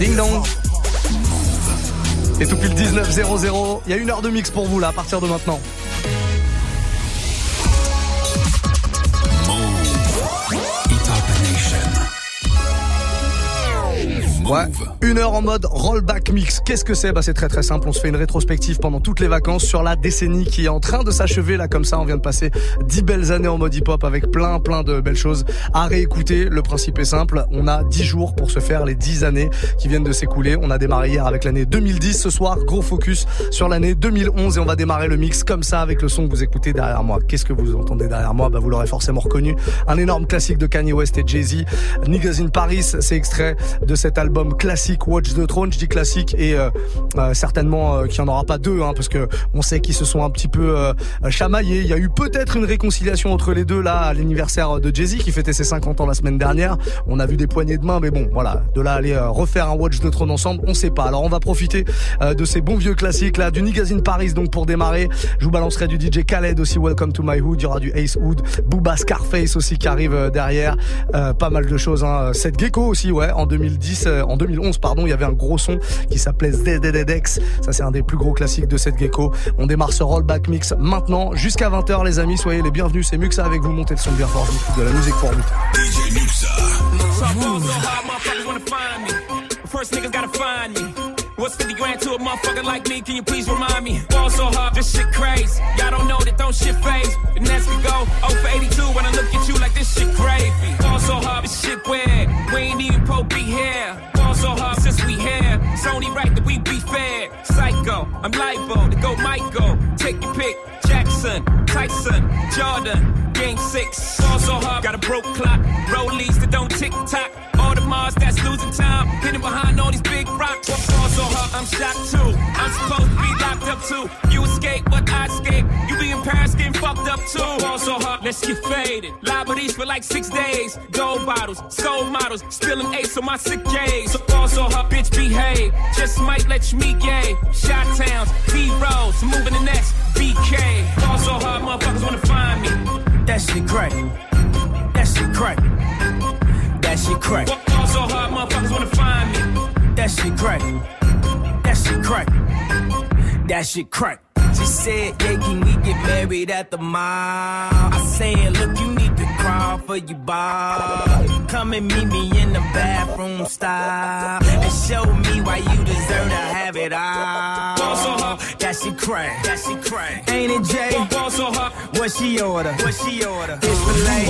Ding dong. Et tout pile 19.00, il y a une heure de mix pour vous là à partir de maintenant. Une heure en mode rollback mix. Qu'est-ce que c'est? Bah c'est très très simple. On se fait une rétrospective pendant toutes les vacances sur la décennie qui est en train de s'achever là comme ça. On vient de passer dix belles années en mode hip-hop avec plein plein de belles choses à réécouter. Le principe est simple. On a dix jours pour se faire les dix années qui viennent de s'écouler. On a démarré hier avec l'année 2010. Ce soir, gros focus sur l'année 2011 et on va démarrer le mix comme ça avec le son que vous écoutez derrière moi. Qu'est-ce que vous entendez derrière moi? Bah vous l'aurez forcément reconnu. Un énorme classique de Kanye West et Jay-Z. Niggas in Paris, c'est extrait de cet album classique Watch the Throne. Je dis classique et euh, euh, certainement euh, qu'il n'y en aura pas deux, hein, parce que on sait qu'ils se sont un petit peu chamaillés. Il y a eu peut-être une réconciliation entre les deux là à l'anniversaire de Jay-Z qui fêtait ses 50 ans la semaine dernière. On a vu des poignées de main, mais bon, voilà, de là aller refaire un Watch the Throne ensemble, on sait pas. Alors on va profiter de ces bons vieux classiques là, du Niggas in Paris donc pour démarrer. Je vous balancerai du DJ Khaled aussi, Welcome to My Hood. Il y aura du Ace Hood, Booba Scarface aussi qui arrive derrière. pas mal de choses. Hein. Cette Gecko aussi, ouais, en 2010 en 2011, pardon, il y avait un gros son qui s'appelait ZDDX. Ça, c'est un des plus gros classiques de cette gecko. On démarre ce rollback mix maintenant jusqu'à 20h, les amis. Soyez les bienvenus. C'est Muxa avec vous. Montez le son bien fort. de la musique pour vous. DJ Muxa. First niggas gotta find me. What's 50 grand to a motherfucker like me? Can you please remind me? Ball so hard, this shit crazy. Y'all don't know that don't shit phase. And as we go, 0 for 82 when I look at you like this shit crazy. Ball so hard, this shit weird. We ain't even pro be here so hard since we here. It's only right that we be fair. Psycho, I'm liable to go Michael. Take your pick. Jackson, Tyson, Jordan, Game 6. Fall so hard, got a broke clock. Rollies that don't tick tock. All the Mars that's losing time. Hidden behind all these big rocks. So hard, I'm shocked too. I'm supposed to be locked up too. You escape, but I escape. Getting fucked up too. Fall so hard, let's get faded. Liberties for like six days. Gold bottles, soul models, spilling ace on my sick days. So fall so hard, bitch behave. Just might let you meet gay. Shot towns, B rolls, moving the next BK. Fall so hard, motherfuckers wanna find me. That shit crack. That shit crack. That shit crack. Fall so hard, motherfuckers wanna find me. That shit crack. That shit crack. That shit crack. She said, yeah, can we get married at the mall? I said, look, you need to crawl for your Bob. Come and meet me in the bathroom style. And show me why you deserve to have it all. That she crack, that she crack. Ain't it Jay? What she order? What she order? It's filet.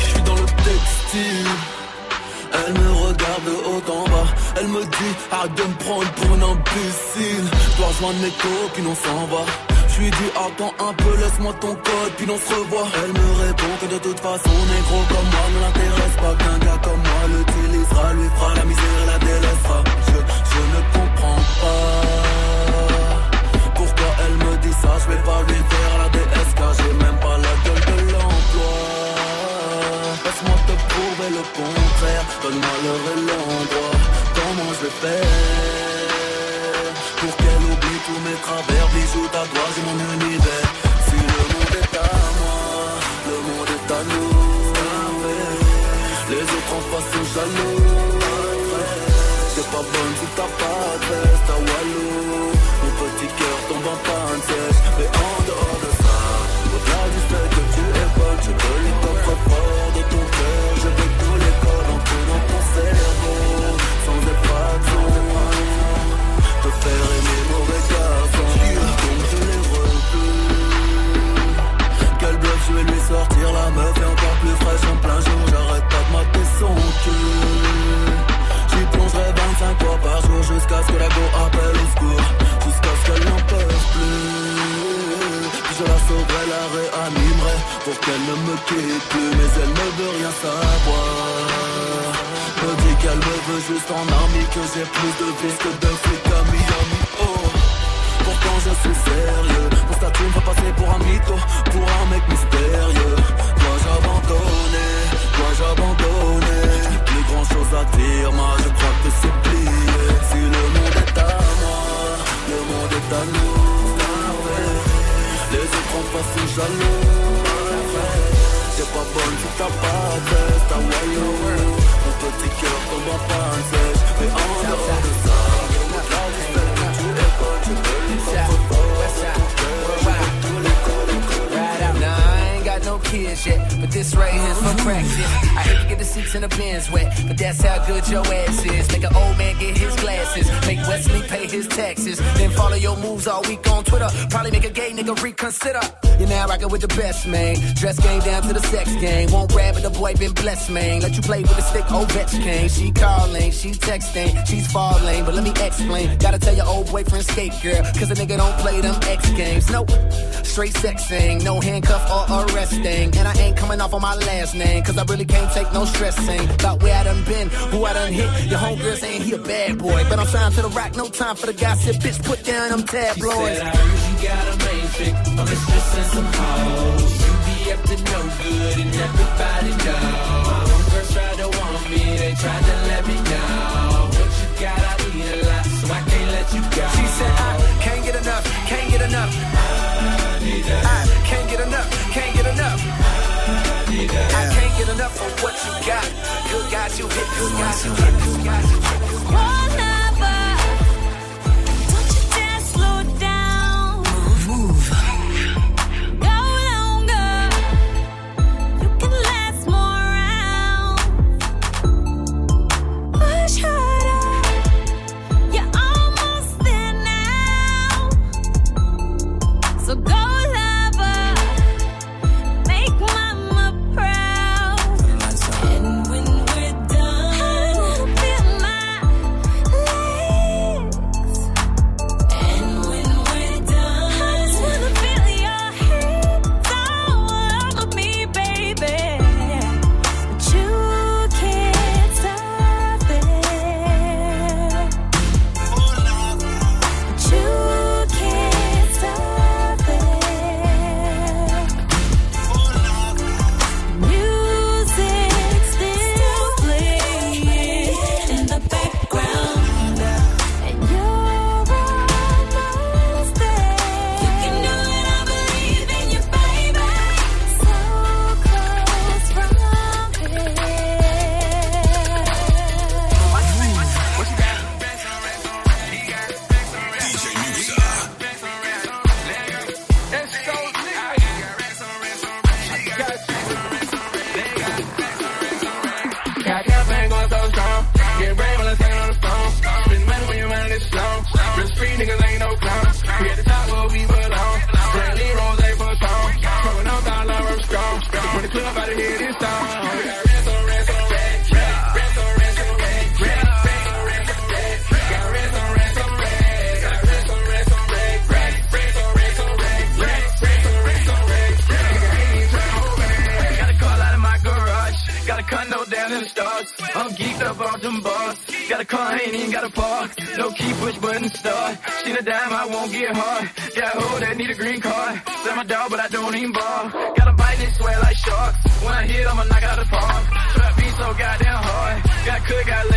Suis dans le textile. Elle me regarde de haut en bas. Elle me dit arrête de me prendre pour une imbécile. Je dois rejoindre mes copines, on s'en va. Je lui dis attends un peu, laisse-moi ton code, puis on se revoit. Elle me répond que de toute façon, négro comme moi ne l'intéresse pas. Qu'un gars comme moi l'utilisera, lui fera la misère et la délaissera. Je, je ne comprends pas. Pourquoi elle me dit ça, je vais pas lui faire la DSK, j'ai même pas la gueule de l'emploi. Laisse-moi te prouver le contraire, donne-moi l'heure et l'endroit. Comment je vais faire? Travers, bijoux, tatouages et mon univers. Si le monde est à moi, le monde est à nous. Les autres en face sont jaloux. C'est pas bonne si t'as pas de veste à Walou. Mon petit cœur tombe en panne sèche. Jusqu'à ce que la appelle au secours. Jusqu'à ce qu'elle n'en peut plus. Puis je la sauverai, la réanimerai pour qu'elle ne me quitte plus. Mais elle ne veut rien savoir. Me dit qu'elle me veut juste en ami, que j'ai plus de vis que de flics à Miami. Oh. Pourtant je suis sérieux best, man. Dress game down to the sex game. Won't grab it, the boy been blessed, man. Let you play with the stick, Ovechkin. She calling, she texting, she's falling, but let me explain. Gotta tell your old boyfriend skate, girl, cause a nigga don't play them X games. Nope, straight sexing, no handcuff or arresting. And I ain't coming off on my last name, cause I really can't take no stressing. About where I done been, who I done hit. Your homegirl saying he a bad boy, but I'm signed to the rock, no time for the gossip. Bitch, put down them tabloids. Said I got a main chick, a mistress and some hoes. You be up to no good and everybody know. Homegirls tried to want me, they tried to let me know. What you got, I need a lot, so I can't let you go. She said, I can't get enough, can't get enough. I need that. I can't get enough, can't get enough. I need that. I can't get enough of what you got. Good guys you hit, good guys you hit, good guys you hit. So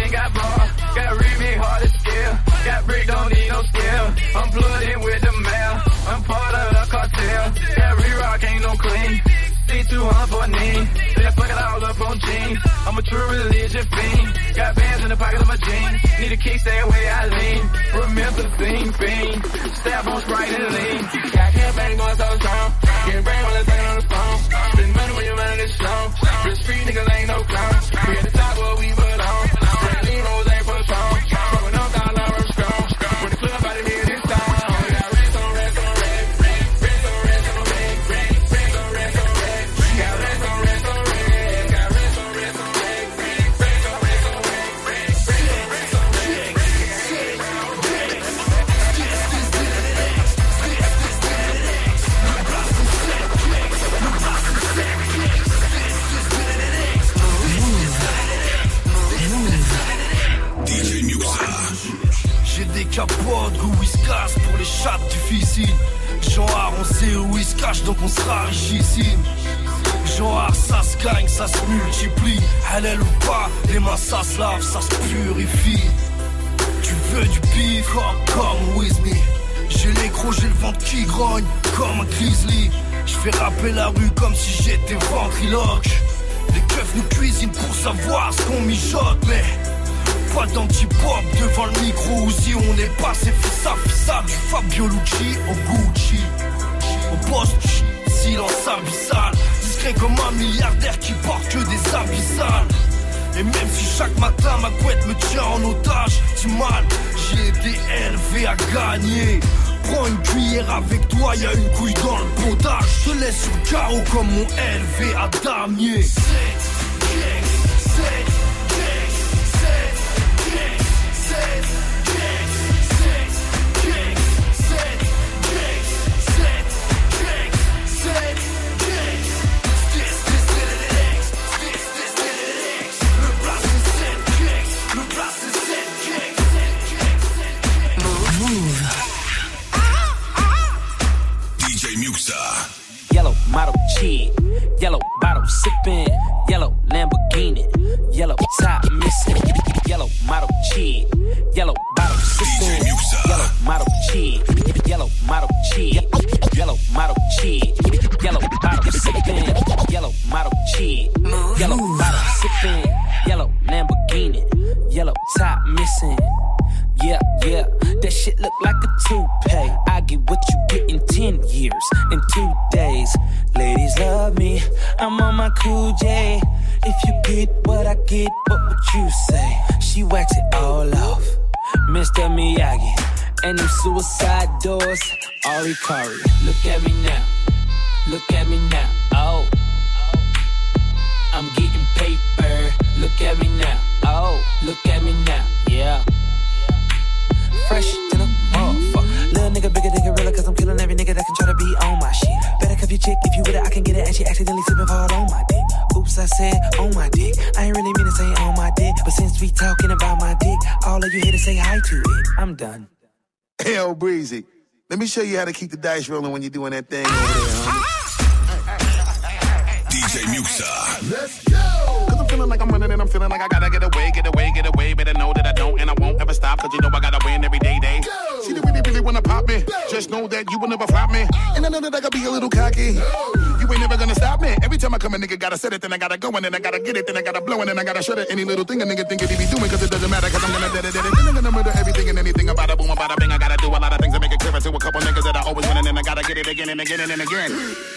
cook, got bar. Got remake hard to scale. Got brick, don't need no scale. I'm in with the mail. I'm part of the cartel. Got re-rock, ain't no clean. C200 for knee. Then fuck it all up on jeans. I'm a true religion fiend. Got bands in the pocket of my jeans. Need a kick, stay away, I lean. Remember the thing, fiend. Stab on Sprite and lean. Got campaign going so strong. Getting brain while it's on the phone. Spend money when you're running this show. Real street niggas ain't no clowns. We at the top what we put sait où il se cache, donc on sera richissime. Genre, ça se gagne, ça se multiplie. Halal ou pas, les mains ça se lave, ça se purifie. Tu veux du bif, come, come with me. J'ai les j'ai le ventre qui grogne, comme un grizzly. Je fais rapper la rue comme si j'étais ventriloque. Les keufs nous cuisinent pour savoir ce qu'on mijote, mais pas d'anti-pop devant le micro si on est passé fissa fissa du Fabio Lucci au Gucci Poste. Silence abyssal. Discret comme un milliardaire qui porte que des habits sales Et même si chaque matin ma couette me tient en otage Du mal, j'ai été élevé à gagner. Prends une cuillère avec toi, y a une couille dans le potage. Je te laisse sur le carreau comme mon élevé à damier you how to keep the dice rolling when you're doing that thing Every time I come, a nigga gotta set it, then I gotta go, and then I gotta get it, then I gotta blow, and then I gotta shut it. Any little thing a nigga think it he be doing, cause it doesn't matter, cause I'm gonna dead it, dead it. Then I'm gonna murder everything and anything about a boom, about a bing. I gotta do a lot of things to make it clear to a couple niggas that I always win, and then I gotta get it again and again and again.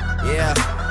Yeah.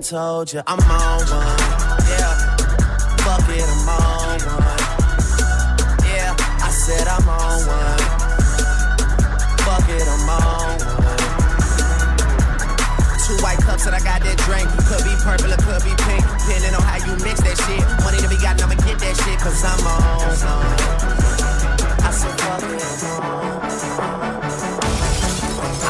told you I'm on one. Yeah. Fuck it, I'm on one. Yeah. I said I'm on one. Fuck it, I'm on one. Two white cups and I got that drink. Could be purple or could be pink. Depending on how you mix that shit. Money to be got, I'ma get that shit. Cause I'm on one. I said fuck it, I'm on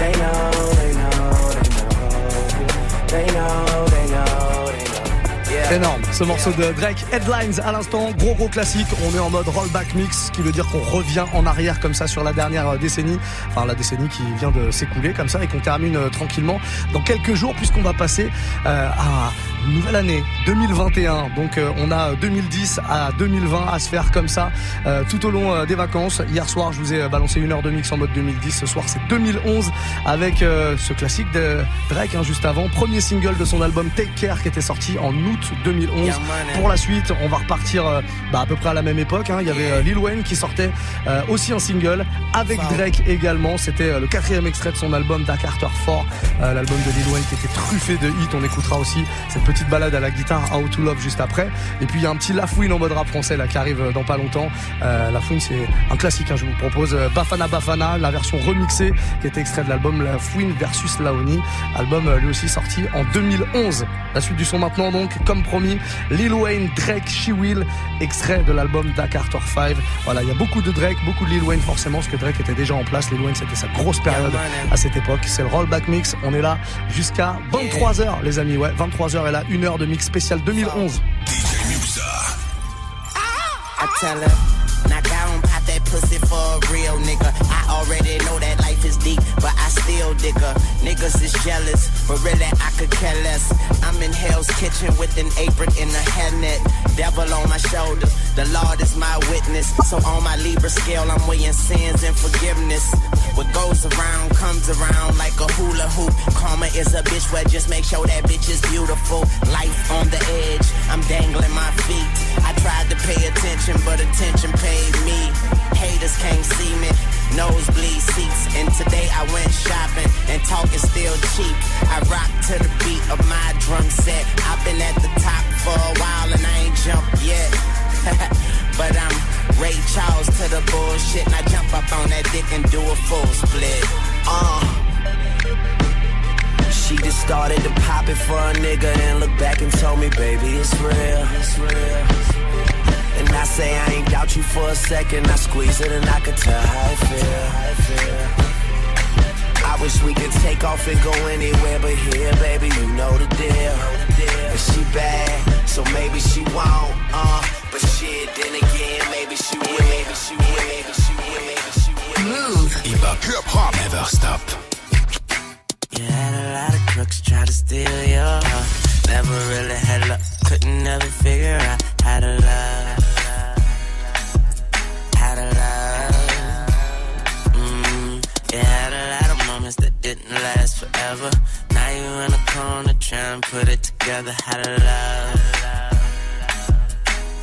They know, they know, they know. They know, they know, they know. Yeah. Énorme, ce morceau de Drake, Headlines à l'instant, gros gros classique, on est en mode rollback mix, ce qui veut dire qu'on revient en arrière comme ça sur la dernière décennie, enfin la décennie qui vient de s'écouler comme ça et qu'on termine euh, tranquillement dans quelques jours puisqu'on va passer euh, à nouvelle année 2021, donc euh, on a 2010 à 2020 à se faire comme ça euh, tout au long euh, des vacances. Hier soir je vous ai balancé une heure de mix en mode 2010, ce soir c'est 2011 avec ce classique de Drake hein, juste avant, premier single de son album Take Care qui était sorti en août 2011. Yeah, man. Pour la suite, on va repartir bah, à peu près à la même époque. hein. Il y avait Lil Wayne qui sortait aussi en single avec Drake également. C'était le quatrième extrait de son album Dark Carter 4, euh, l'album de Lil Wayne qui était truffé de hits. On écoutera aussi cette petite balade à la guitare How to Love juste après. Et puis il y a un petit Lafouine en mode rap français là qui arrive euh, dans pas longtemps. Euh, Lafouine c'est un classique. hein, je vous propose euh, Bafana Bafana, la version remixée qui était extrait de l'album Lafouine versus Laoni. Album euh, lui aussi sorti en 2011. La suite du son maintenant donc comme promis Lil Wayne, Drake, She Will, extrait de l'album Da Carter 5. Voilà, il y a beaucoup de Drake, beaucoup de Lil Wayne forcément, parce que Drake était déjà en place. Lil Wayne, c'était sa grosse période à cette époque. C'est le rollback mix. On est là jusqu'à 23h, les amis. Ouais, 23h et là, une heure de mix spécial 2011. DJ Muxa. tell her. Now go and pop that pussy for a real nigga. I already know that life is deep, but I still dig her. Niggas is jealous, but really I could care less. I'm in Hell's Kitchen with an apron and a hairnet. Devil on my shoulder, the Lord is my witness. So on my Libra scale, I'm weighing sins and forgiveness. What goes around comes around like a hula hoop. Karma is a bitch, but just make sure that bitch is beautiful. Life on the edge, I'm dangling my feet. I tried to pay attention, but attention paid me. Haters can't see me. Nosebleed seats, and today I went shopping, and talk is still cheap. I rock to the beat of my drum set. I've been at the top for a while, and I ain't jumped yet. but I'm Ray Charles to the bullshit, and I jump up on that dick and do a full split. Uh. She just started to pop it for a nigga and look back and told me, baby, it's real. It's real. I say I ain't doubt you for a second. I squeeze it and I can tell how I feel. I wish we could take off and go anywhere but here, baby. You know the deal. But she bad, so maybe she won't. Uh, but shit, then again, maybe she will. Maybe she will. Maybe she will. Maybe she will. Move. Hip hop never stop. You had a lot of crooks try to steal your heart. Never really had luck, couldn't never figure out how to love. How to love. Mm, you had a lot of moments that didn't last forever. Now you in a corner trying to put it together. How to love.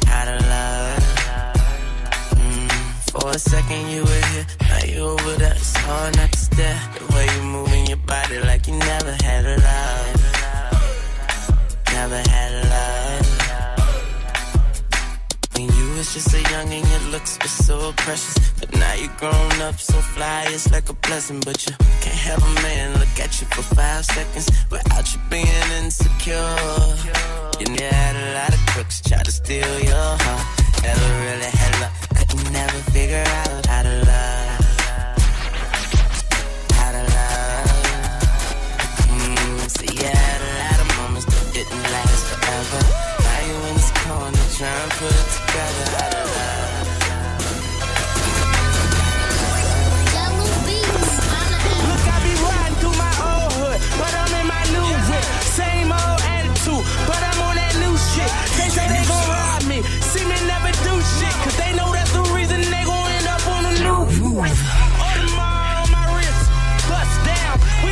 How to love. Mm, for a second you were here, now you over there. It's hard not to stare. The way you moving your body like you never had a love. Just a young and your looks were so precious. But now you're grown up so fly, it's like a blessing. But you can't have a man look at you for five seconds without you being insecure. You had a lot of crooks try to steal your heart. Never really had luck, couldn't never figure out how to love. How to love. Mm, so you had a lot of moments that didn't last forever. Now you in I be riding through my old hood, but I'm in my new whip. Same old attitude, but I'm on that new shit. They rob me, see me never do shit, cause they know that's the reason they gon' end up on the on my wrist, bust down. We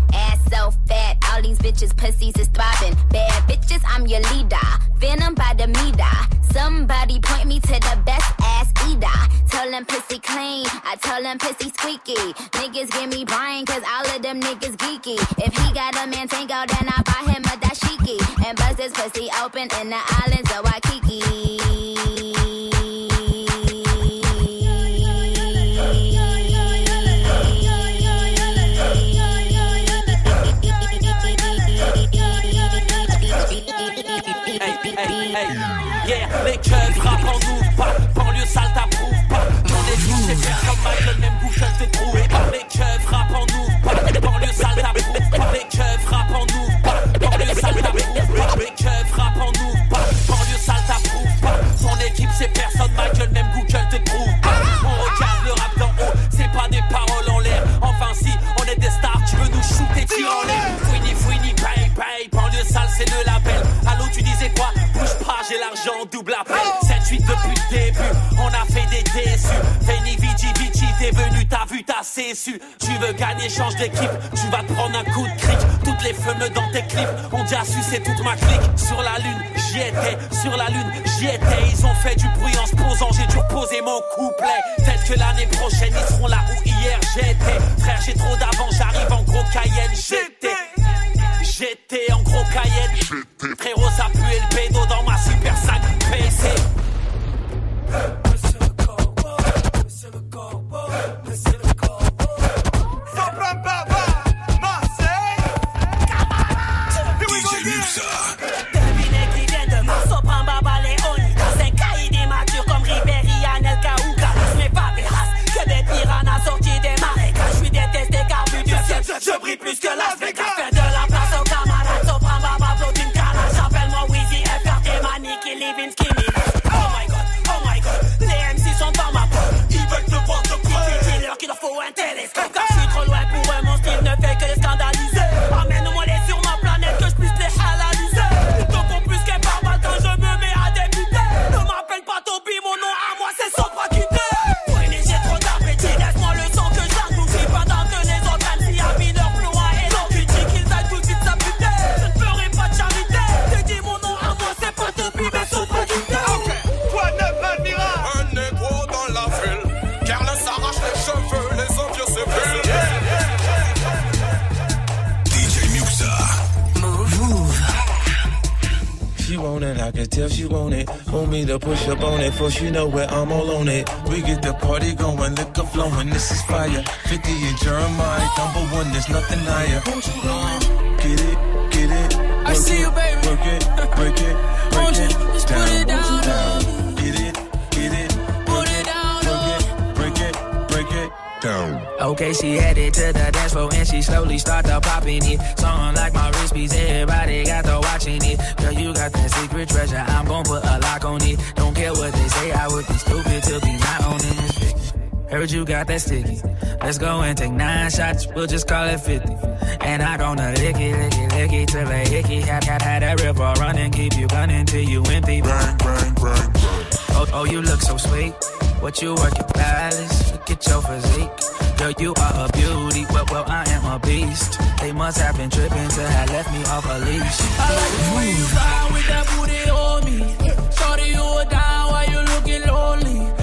So fat, all these bitches pussies is throbbing. Bad bitches, I'm your leader. Venom by the meter. Somebody point me to the best ass eater. Tell them pussy clean, I tell them pussy squeaky. Niggas give me Brian, cause all of them niggas geeky. If he got a man tango, then I buy him a dashiki. And buzz his pussy open in the islands of Yeah, change d'équipe, tu vas prendre un coup de cric. Toutes les feux dans tes clips ont déjà sucé toute ma clique. Sur la lune, j'y étais, sur la lune, j'y étais. Ils ont fait du bruit en se posant, j'ai dû reposer mon couplet. Peut-être que l'année prochaine, ils it, I she want it. Want me to push up on it, for she know where I'm all on it. We get the party going, liquor flowing, this is fire. 50 and Jeremih, number one, there's nothing higher. Get it, get it. I see you, baby. Work it, break it, break you it. just put it down, down. Okay, she headed to the dance floor and she slowly started popping it. Song like my wrist piece, everybody got to watching it. Girl, you got that secret treasure, I'm gon' put a lock on it. Don't care what they say, I would be stupid to be not owning this. Heard you got that sticky. Let's go and take nine shots, we'll just call it 50. And I gonna lick it, lick it, lick it till they hickey. Had, had, had that river running, keep you gunning till you empty. Bang, bang, bang, Oh, oh, you look so sweet. What you working palace? Look at your physique. Girl, you are a beauty. Well, well, I am a beast. They must have been tripping to have left me off a leash. I like the way you ride with that booty on me. Shorty, you down while you looking lonely.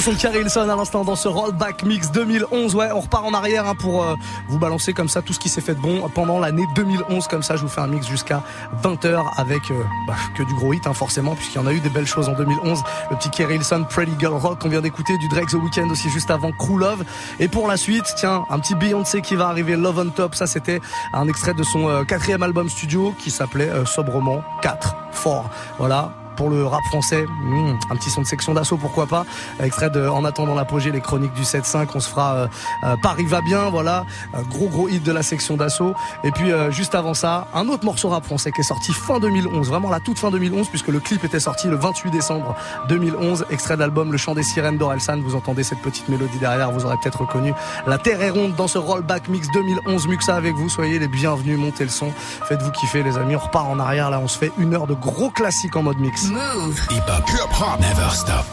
Son Carrie Hilson à l'instant dans ce Rollback Mix 2011. Ouais, on repart en arrière hein, pour euh, vous balancer comme ça tout ce qui s'est fait de bon pendant l'année 2011. Comme ça, je vous fais un mix jusqu'à 20h avec euh, bah, que du gros hit hein, forcément puisqu'il y en a eu des belles choses en 2011. Le petit Carrie Hilson, Pretty Girl Rock qu'on vient d'écouter, du Drake The Weeknd aussi juste avant Crew Love. Et pour la suite, tiens, un petit Beyoncé qui va arriver, Love on Top. Ça, c'était un extrait de son euh, quatrième album studio qui s'appelait euh, sobrement 4 Fort. Voilà pour le rap français, hmm, un petit son de section d'assaut, pourquoi pas. Extrait de En attendant l'apogée, les chroniques du 7-5, on se fera euh, euh, Paris va bien, voilà. Gros gros hit de la section d'assaut. Et puis euh, juste avant ça, un autre morceau rap français qui est sorti fin 2011, vraiment la toute fin 2011, puisque le clip était sorti le 28 décembre 2011. Extrait de l'album Le chant des sirènes d'Orelsan. Vous entendez cette petite mélodie derrière, vous aurez peut-être reconnu. La terre est ronde dans ce rollback mix 2011 Muxa avec vous. Soyez les bienvenus, montez le son. Faites-vous kiffer les amis. On repart en arrière là, on se fait une heure de gros classiques en mode mix. Move. Hip hop, hip hop, never stop.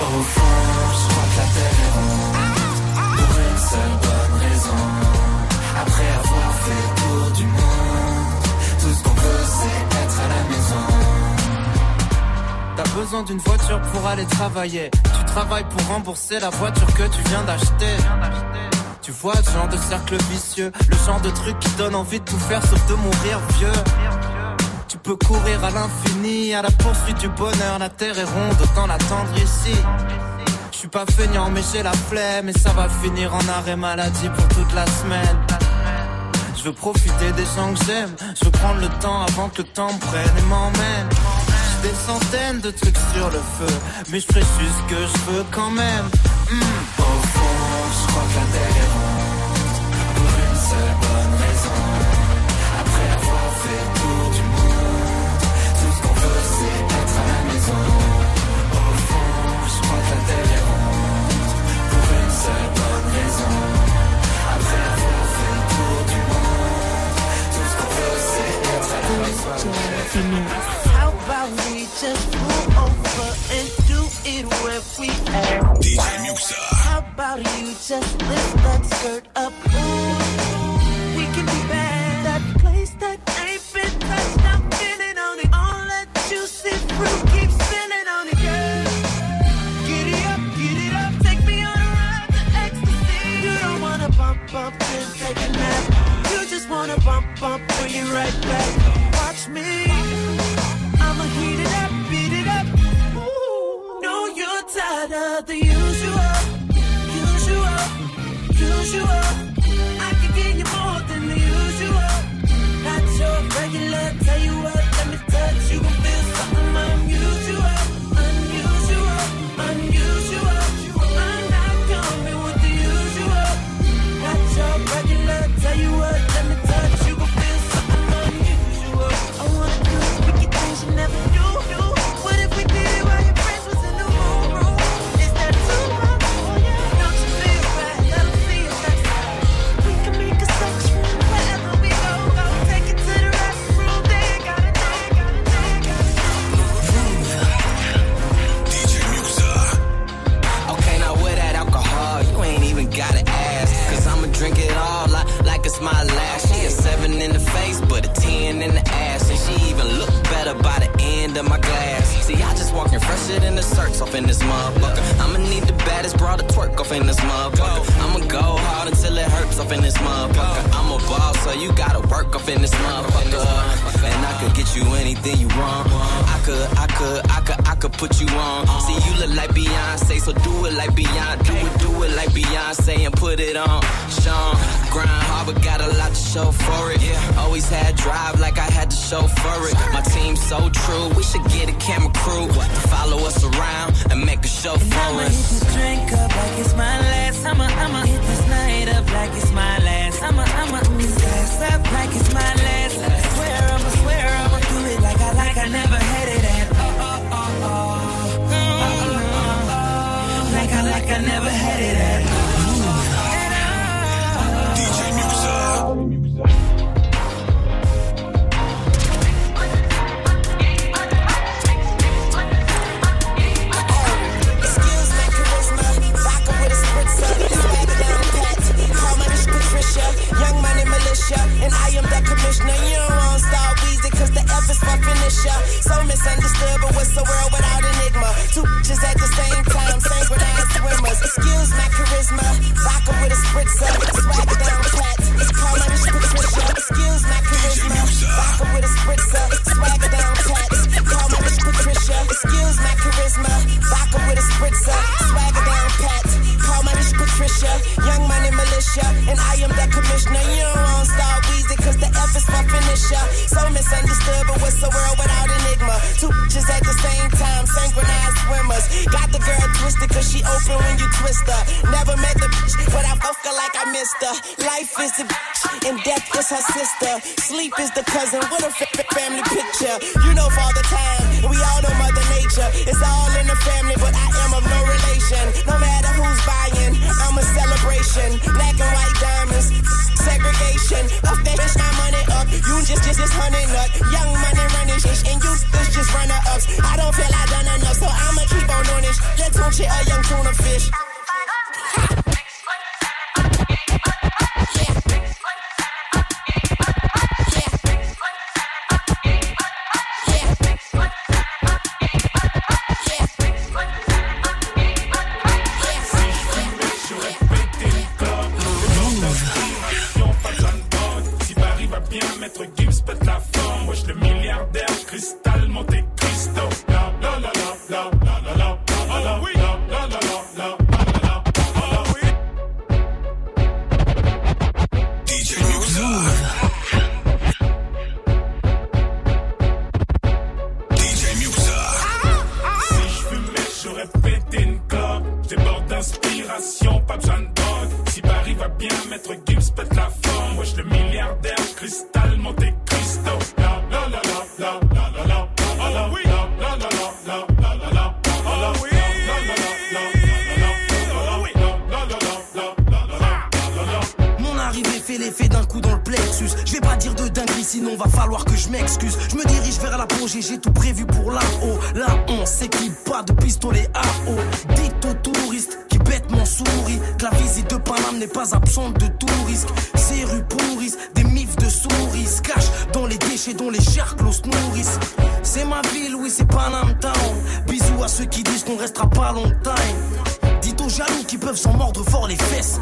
Au fond, je crois que la terre est ronde Pour une seule bonne raison Après avoir fait le tour du monde Tout ce qu'on veut c'est être à la maison T'as besoin d'une voiture pour aller travailler. Tu travailles pour rembourser la voiture que tu viens d'acheter. Tu vois ce genre de cercle vicieux, le genre de truc qui donne envie de tout faire sauf de mourir vieux. Tu peux courir à l'infini, à la poursuite du bonheur. La terre est ronde, autant l'attendre ici. Je suis pas feignant, mais j'ai la flemme. Et ça va finir en arrêt maladie pour toute la semaine. Je veux profiter des gens que j'aime. Je veux prendre le temps avant que le temps prenne et m'emmène. J'ai des centaines de trucs sur le feu, mais je ce que je veux quand même. Hmm. Au fond, je crois que la terre How about we just pull over and do it where we at? How about you just lift that skirt up? We can be bad. That place that ain't been touched, I'm feeling. All gonna bump, bump, bring it right back. Watch me, I'ma heat it up, beat it up. Ooh, no, you're tired of the usual, usual, usual. her sister. Sleep is the cousin. What a f- family picture. You know, Father Time fait l'effet d'un coup dans le plexus. Je vais pas dire de dinguerie, sinon va falloir que je m'excuse. Je me dirige vers l'apogée, j'ai tout prévu pour là-haut. Là, on s'équipe pas de pistolet à eau. Dites aux touristes qui bêtement sourient que la visite de Paname n'est pas absente de tout risque. Ces rues pourrissent, des mifs de souris se cachent dans les déchets dont les charclos se nourrissent. C'est ma ville, oui, c'est Paname Town. Bisous à ceux qui disent qu'on restera pas longtemps. Dites aux jaloux qui peuvent s'en mordre fort les fesses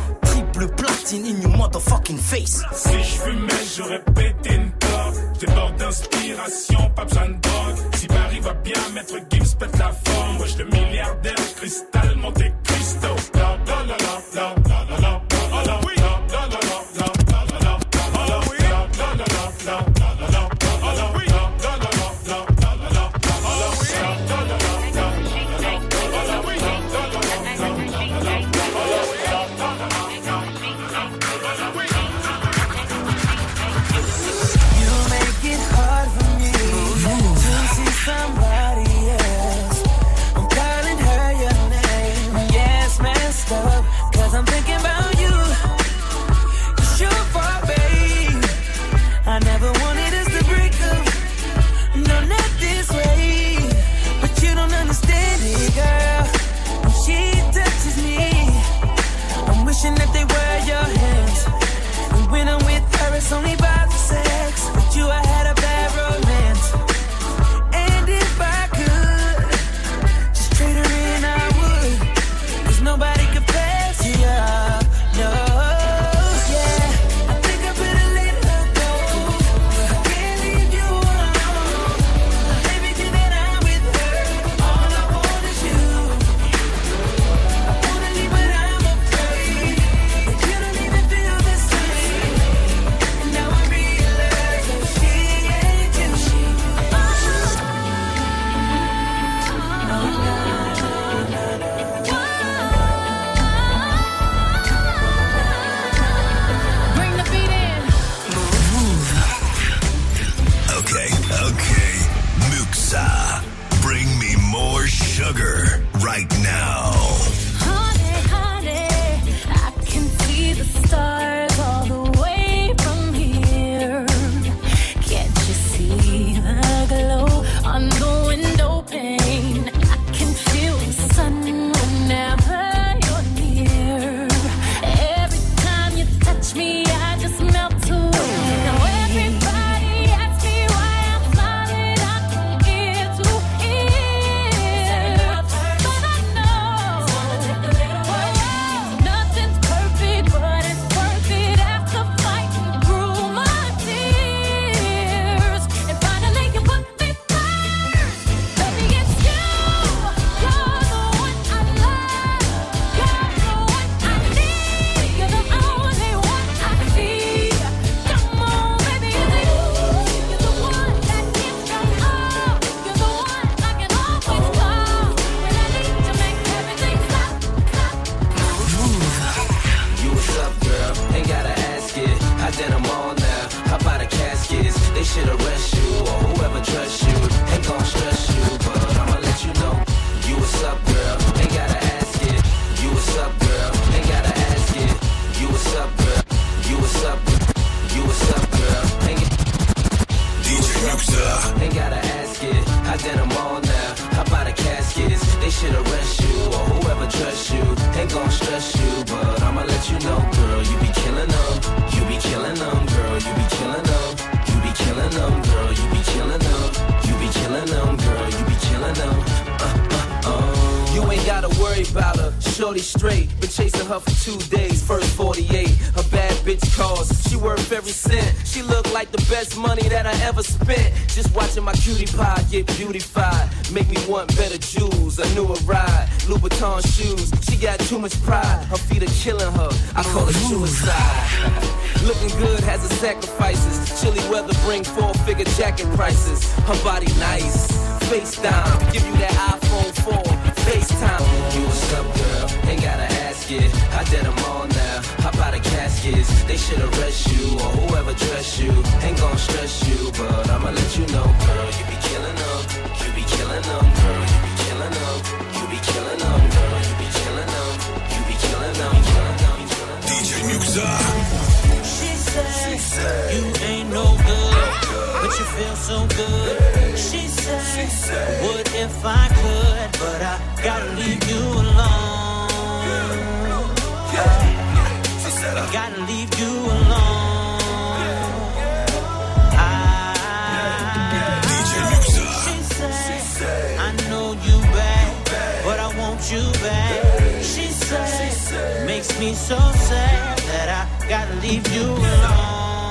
bleu platine in your motherfucking face. Si je fumais, j'aurais pété une corde. J'déborde d'inspiration, pas besoin de drogue. Si Paris va bien, maître Gims pète la forme. Wesh, le milliardaire, cristal, Monte Cristo. Did now. How about the caskets? They should arrest you or whoever trusts you. Ain't gon' stress you, but I'ma let you know, girl. You be killing them. You be killing them, girl. You be killing them. You be killing them, girl. Ain't gotta worry about her. Shorty straight. Been chasing her for two days. First 48. A bad bitch calls. She worth every cent. She look like the best money that I ever spent. Just watching my cutie pie get beautified. Make me want better jewels. A newer ride. Louboutin shoes. She got too much pride. Her feet are killing her. I call it suicide. Looking good has its sacrifices. Chilly weather bring four figure jacket prices. Her body nice. FaceTime. Give you that iPhone 4. FaceTime. You what's up, girl? Ain't gotta ask it. I did them all now. How about the caskets? They should arrest you or whoever dress you. Ain't gon' stress you, but I'ma let you know, girl. You be killing them. You be killing them, girl. You be killing them. You be killing them, girl. You be killing them. You be killing them. Killing them. DJ Muxxa. She said, You ain't no good, but you feel so good. She said, What if I could, but I gotta leave you alone. She said, I gotta leave you alone. I, she said, I know you bad, but I want you back. She said, makes me so sad that I gotta leave you alone.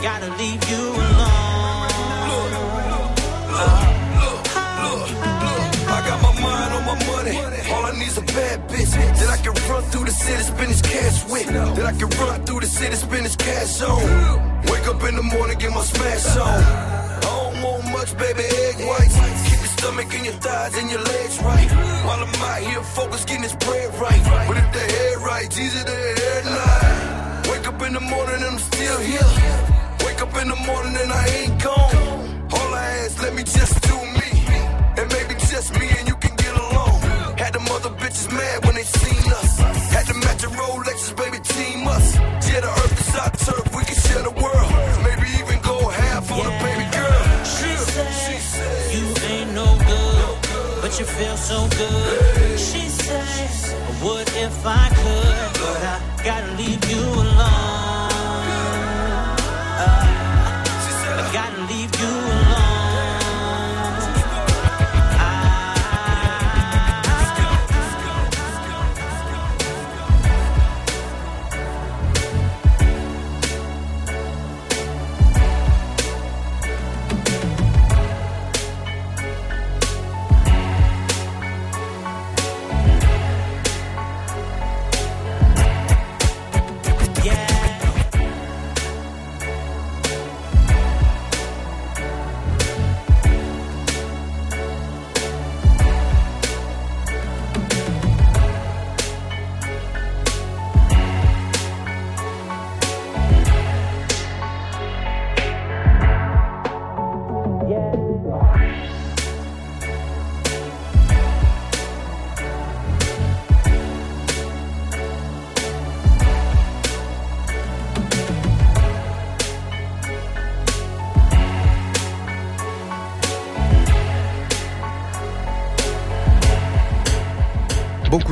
gotta leave you alone. Look, look, look, look, look, I got my mind on my money. All I need is a bad bitch that I can run through the city, spend this cash with. That I can run through the city, spend this cash on. Wake up in the morning, get my smash on. I don't want much, baby, egg whites. Keep your stomach and your thighs and your legs right. While I'm out here focused, getting this bread right. But if the head right, Jesus, the head. Wake up in the morning and I'm still here. Wake up in the morning and I ain't gone. All I ask, let me just do me. And maybe just me and you can get along. Had the mother bitches mad when they seen us. Had to match the Rolexes, baby, team us. Yeah, the earth is our turf, we can share the world. Maybe even go half on a baby girl. She said, you ain't no good, but you feel so good. She says, what if I could, but I gotta leave you alone.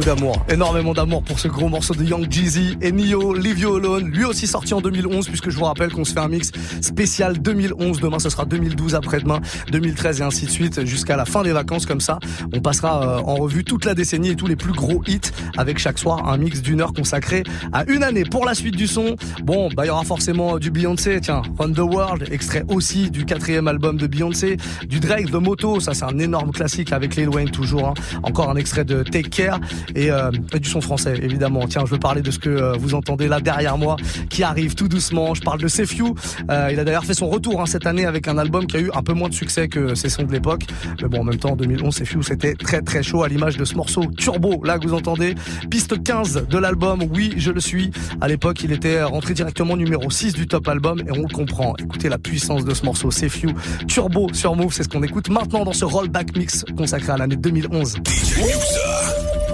D'amour, énormément d'amour pour ce gros morceau de Young Jeezy et Nio, Leave You Alone, lui aussi sorti en 2011 puisque je vous rappelle qu'on se fait un mix spécial 2011, demain ce sera 2012 après-demain, 2013 et ainsi de suite jusqu'à la fin des vacances comme ça. On passera euh, en revue toute la décennie et tous les plus gros hits avec chaque soir un mix d'une heure consacré à une année. Pour la suite du son, bon, bah il y aura forcément du Beyoncé, tiens, Run the World, extrait aussi du quatrième album de Beyoncé, du Drake, The Moto, ça c'est un énorme classique avec Lil Wayne toujours, hein. encore un extrait de Take Care et, euh, du son français évidemment. Tiens, je veux parler de ce que euh, vous entendez là derrière moi qui arrive tout doucement. Je parle de Sefiu. Euh, il a d'ailleurs fait son retour hein, cette année avec un album qui a eu un peu moins de succès que ses sons de l'époque. Mais bon, en même temps, en 2011, Sefiu c'était très très chaud à l'image de ce morceau Turbo là que vous entendez. Piste 15 de l'album. Oui, je le suis. À l'époque, il était rentré directement numéro 6 du top album et on le comprend. Écoutez la puissance de ce morceau Sefiu Turbo sur Move, c'est ce qu'on écoute maintenant dans ce rollback mix consacré à l'année 2011. Moi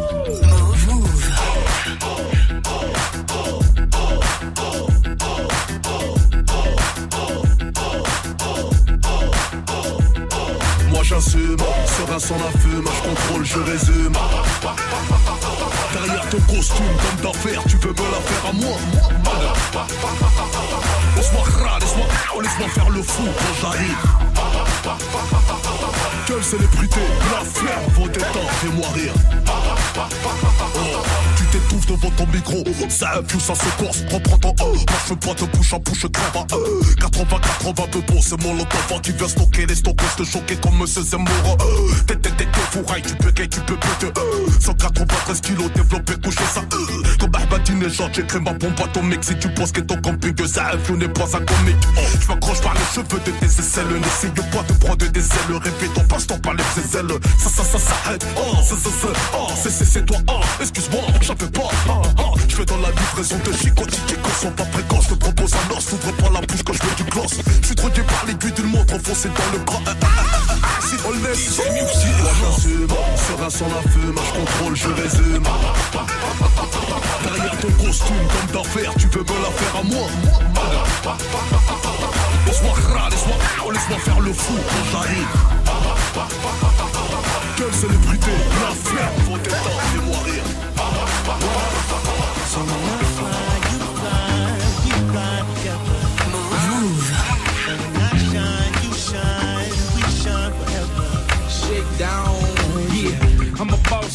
j'assume, serein sans la fume, je contrôle, je résume. Derrière ton costume, comme d'affaires, tu veux me la faire à moi. Laisse-moi ras, laisse-moi laisse-moi faire le fou quand j'arrive. Quelle célébrité, la flemme, vos détentes, fais-moi rire. Oh, tu t'étouffes devant ton micro, ça influe, ça se corse, reprends ton je veux pas de bouche à bouche, crève à euh. 80, 80 peu bon, c'est mon lotov qui vient stocker les stocks, te choquer comme Monsieur Zemmour. Euh. T'es, t'es, t'es, fourraille, tu peux gay, tu peux péter. Euh. 193 kilos développé, couché ça. Euh. Comme Ahmadinejad, j'écris ma bombe à ton. Si tu penses que ton camping, ça influe, n'est pas un comique. Oh. Je m'accroche par les cheveux de tes aisselles, n'essaye pas de prendre des ailes. Répète ton passe-temps par les ailes. Ça, ça, ça, aide. Oh, ça, ça, ça. Oh, c'est, c'est, c'est toi. Oh, excuse-moi, j'en fais pas. Oh, oh. Je fais dans la livraison de chicotique quand sont pas précoces. Je te propose un os, s'ouvre pas la bouche quand je mets du gloss. Je suis drogué par l'aiguille d'une montre enfoncée dans le bras. Ah, ah, ah, ah, ah, Si on laisse, moi j'assume. Serein sans la fume, je contrôle, je résume. Derrière ton costume, comme d'affaires, tu veux me la faire à moi. Laisse-moi laisse-moi laisse-moi faire le fou quand j'arrive c'est les brutés. La flamme, faut détendre, fais-moi.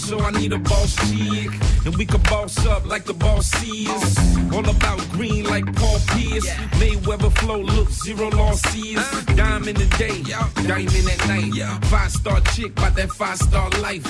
So I need a boss chick. And we can boss up like the boss is. All about green like Paul Pierce. Mayweather flow, look, zero losses. In the day, diamond at night. Five star chick, about that five star life.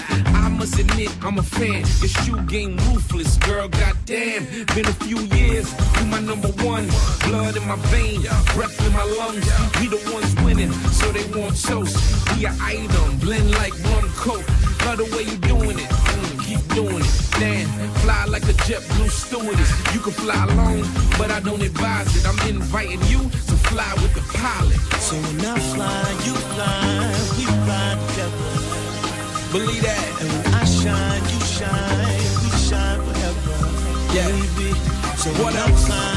I must admit, I'm a fan. Your shoe game ruthless, girl, goddamn. Been a few years, you my number one. Blood in my veins, breath in my lungs. We the ones winning, so they want toast. We a item, blend like one coke. Love the way you doing it, mm, keep doing it. Damn, fly like a JetBlue stewardess. You can fly alone, but I don't advise it. I'm inviting you to fly with the pilot. So when I fly, you fly, we fly together. Believe that. And when I shine, you shine, we shine forever. Yeah. Baby. So What up?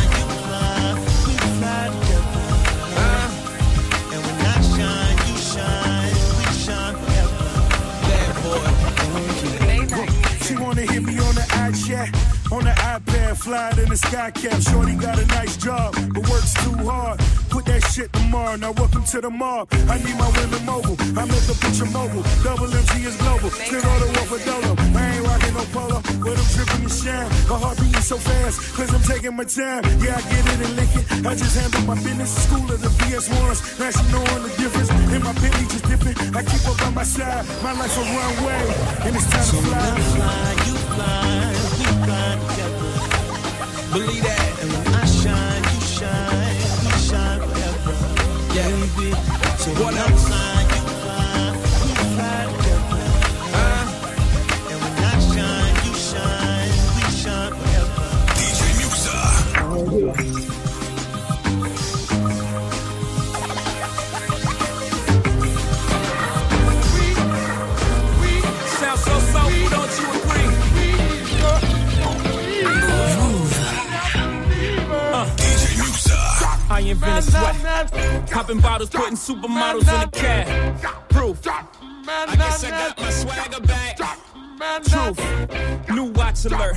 On the on the iPad, fly in the sky cap. Shorty got a nice job, but works too hard. Put that shit tomorrow. Now welcome to the mob. I need my women mobile. I make the picture mobile. Double MG is global. Still go to war for Dolo. I ain't rocking no polo, but I'm tripping the shine. My heart beating so fast, cause I'm taking my time. Yeah, I get it and lick it. I just handle my business. School of the VS1s. Now she knowing the difference. In my Bentley just dipping. I keep up on my side. My life a runway. And it's time So to fly. fly, you fly, we fly together. Believe that. And when I shine, you shine, we shine forever. Yeah. Baby. So What when I Muxxa. I invented sweat. Popping bottles, putting supermodels in the cab. Proof. I guess I got my swagger back. Truth. New watch alert.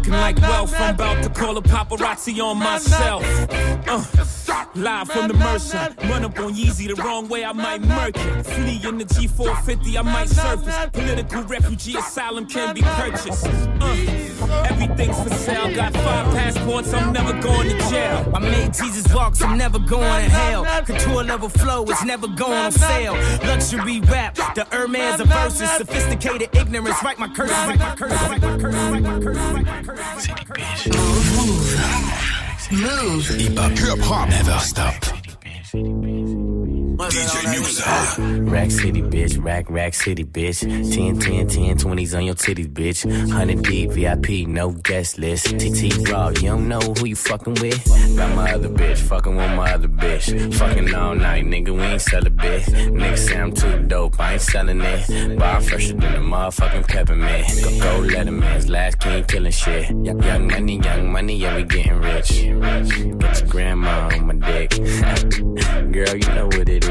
looking like wealth. I'm about to call a paparazzi on myself. Uh, live from the Mercer. Run up on Yeezy the wrong way, I might murk it. Flee in the G450, I might surface. Political refugee asylum can be purchased. Uh, everything's for sale. Got five passports, I'm never going to jail. I made Jesus walk, I'm never going to hell. Couture level flow, it's never going on sale. Luxury rap, the Hermes of verses. Sophisticated ignorance, write my curses, write my curses, write my curses, write my curses, write my curses. Move. Hip hop. Hip hop. Never stop. DJ Muxxa. Ah. Rack City, bitch. Rack, Rack City, bitch. 10, 10, 10, 20s on your titties, bitch. 100 deep, VIP, no guest list. TT Raw, you don't know who you fucking with? Got my other bitch, fucking with my other bitch. Fucking all night, nigga, we ain't sell a bit. Nigga say I'm too dope, I ain't selling it. But I'm fresher than a motherfucking peppermint. Go, go Letterman's last king killing shit. Young young money, young money, yeah, we getting rich. Get your grandma on my dick. Girl, you know what it is.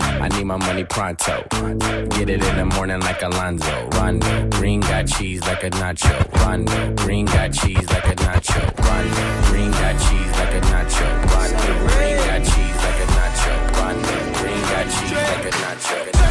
I need my money pronto. Get it in the morning like Alonzo. Rondo. Green got cheese like a nacho. Rondo. Green got cheese like a nacho. Rondo. Green got cheese like a nacho. Rondo. Green got cheese like a nacho. Rondo. Green got cheese like a nacho.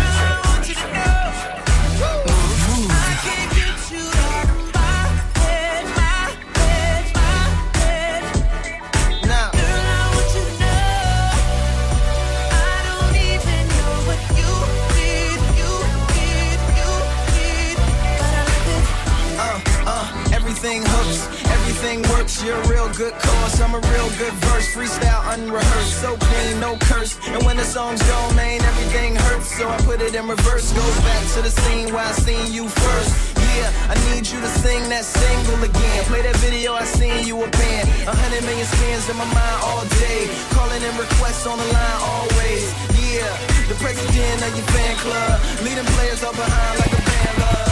You're a real good cause, I'm a real good verse. Freestyle unrehearsed, so clean, no curse. And when the song's gone, man, everything hurts. So I put it in reverse. Goes back to the scene where I seen you first. Yeah, I need you to sing that single again. Play that video, I seen you a band. A hundred million spins in my mind all day. Calling in requests on the line always. Yeah, the president of your fan club. Leading players all behind like a band love.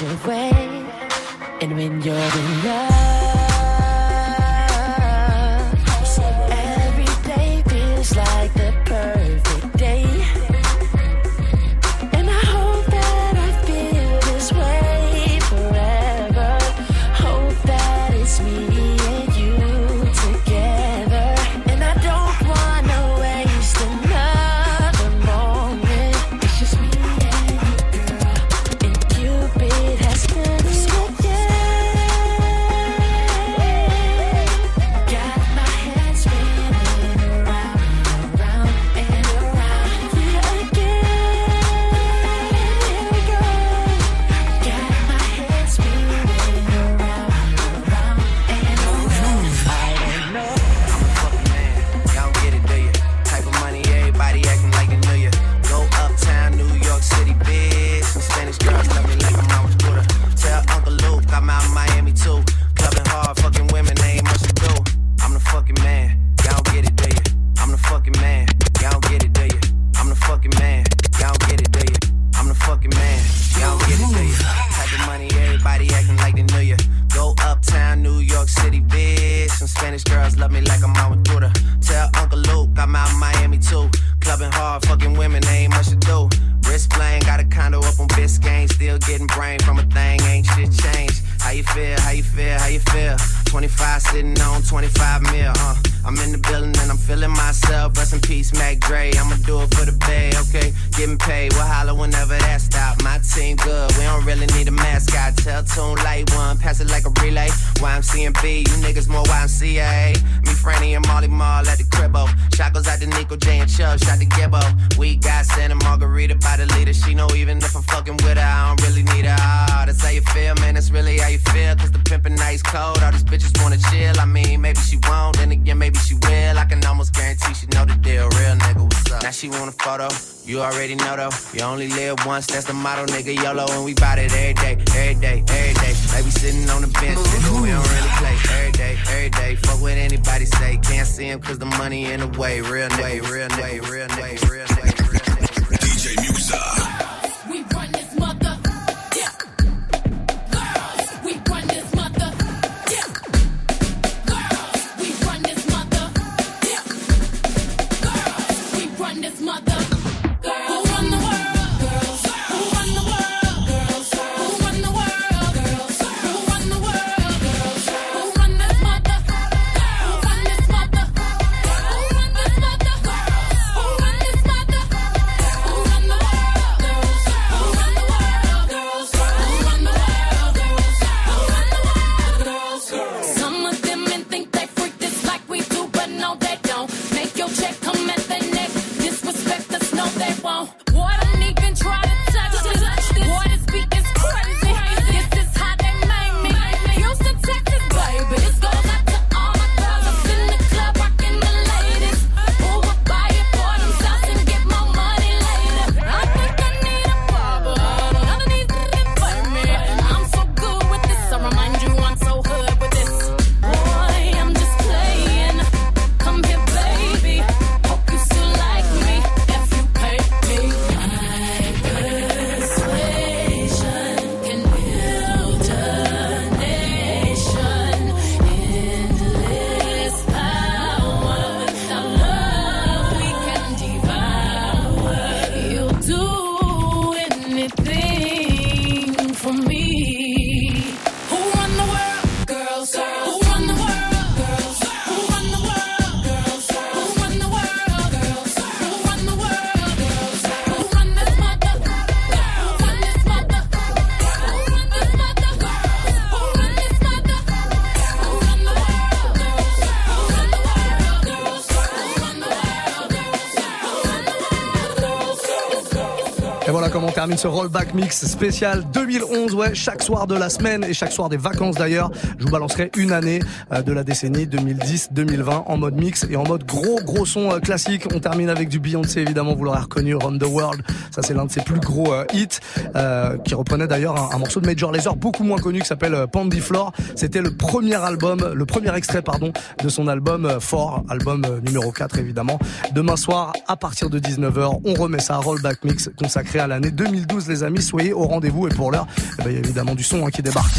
your way. And when you're in love, wanna chill. I mean, maybe she won't, then again, maybe she will. I can almost guarantee she know the deal. Real nigga, what's up? Now she want a photo. You already know though. You only live once, that's the motto, nigga. YOLO, and we bout it every day, every day, every day. Maybe sitting on the bench, nigga, we don't really play. Every day, every day. Fuck what anybody say. Can't see him cause the money in the way. Real nigga, real nigga, real nigga, real nigga. Ce rollback mix spécial 2011. Ouais, chaque soir de la semaine et chaque soir des vacances d'ailleurs, je vous balancerai une année euh, de la décennie 2010-2020 en mode mix et en mode gros gros son euh, classique. On termine avec du Beyoncé évidemment, vous l'aurez reconnu, Run the World. Ça c'est l'un de ses plus gros euh, qui reprenait d'ailleurs un, morceau de Major Lazer beaucoup moins connu qui s'appelle Pandy Floor. C'était le premier album, le premier extrait pardon de son album Fort, album numéro 4 évidemment. Demain soir à partir de 19h, on remet ça rollback mix consacré à l'année 2012 les amis. Soyez au rendez-vous et pour l'heure, eh ben, il y a évidemment du son hein, qui débarque.